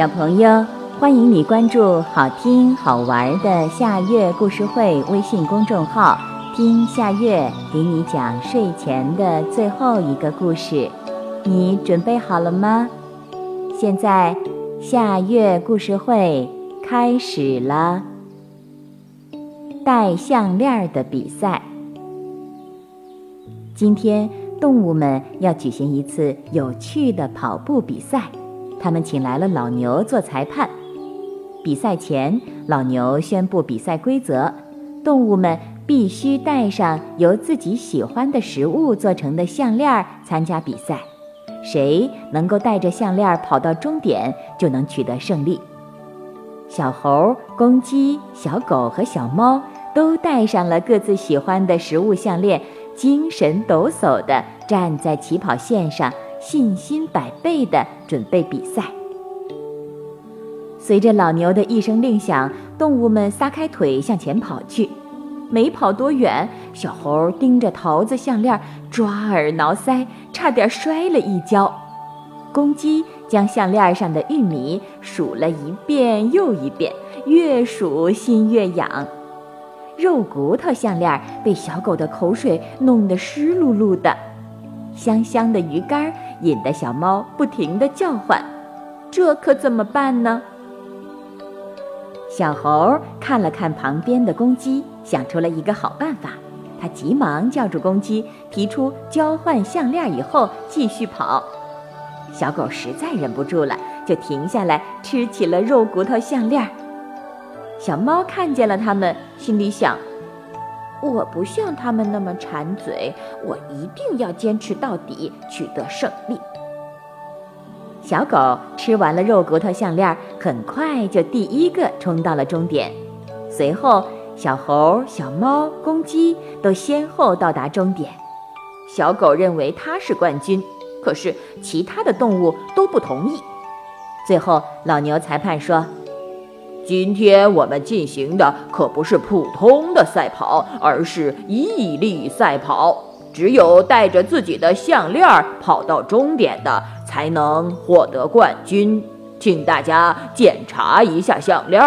小朋友，欢迎你关注好听好玩的夏月故事会微信公众号，听夏月给你讲睡前的最后一个故事。你准备好了吗？现在夏月故事会开始了。戴项链的比赛。今天，动物们要举行一次有趣的跑步比赛。他们请来了老牛做裁判。比赛前，老牛宣布比赛规则：动物们必须带上由自己喜欢的食物做成的项链参加比赛。谁能够带着项链跑到终点，就能取得胜利。小猴、公鸡、小狗和小猫都带上了各自喜欢的食物项链，精神抖擞地站在起跑线上。信心百倍地准备比赛。随着老牛的一声令响，动物们撒开腿向前跑去。没跑多远，小猴盯着桃子项链，抓耳挠腮，差点摔了一跤。公鸡将项链上的玉米数了一遍又一遍，越数心越痒。肉骨头项链被小狗的口水弄得湿漉漉的。香香的鱼干引得小猫不停地叫唤，这可怎么办呢？小猴看了看旁边的公鸡，想出了一个好办法。他急忙叫住公鸡，提出交换项链以后继续跑。小狗实在忍不住了，就停下来吃起了肉骨头项链。小猫看见了它们，心里想。我不像他们那么馋嘴，我一定要坚持到底，取得胜利。小狗吃完了肉骨头项链，很快就第一个冲到了终点。随后，小猴、小猫、公鸡都先后到达终点。小狗认为它是冠军，可是其他的动物都不同意。最后，老牛裁判说。今天我们进行的可不是普通的赛跑，而是毅力赛跑。只有带着自己的项链跑到终点的，才能获得冠军。请大家检查一下项链。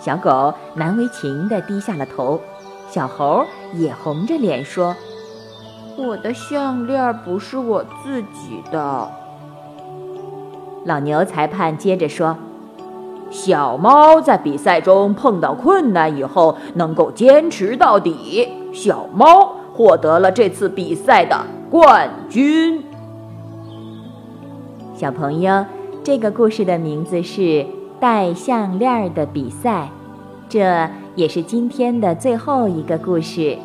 小狗难为情地低下了头，小猴也红着脸说：“我的项链不是我自己的。”老牛裁判接着说。小猫在比赛中碰到困难以后，能够坚持到底，小猫获得了这次比赛的冠军。小朋友，这个故事的名字是戴项链的比赛，这也是今天的最后一个故事。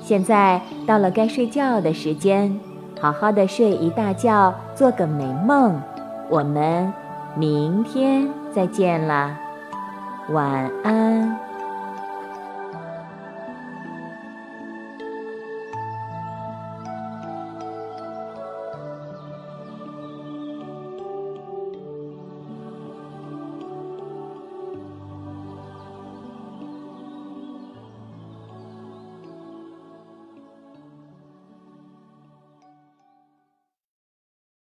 现在到了该睡觉的时间，好好的睡一大觉，做个美梦。我们。明天再见了，晚安。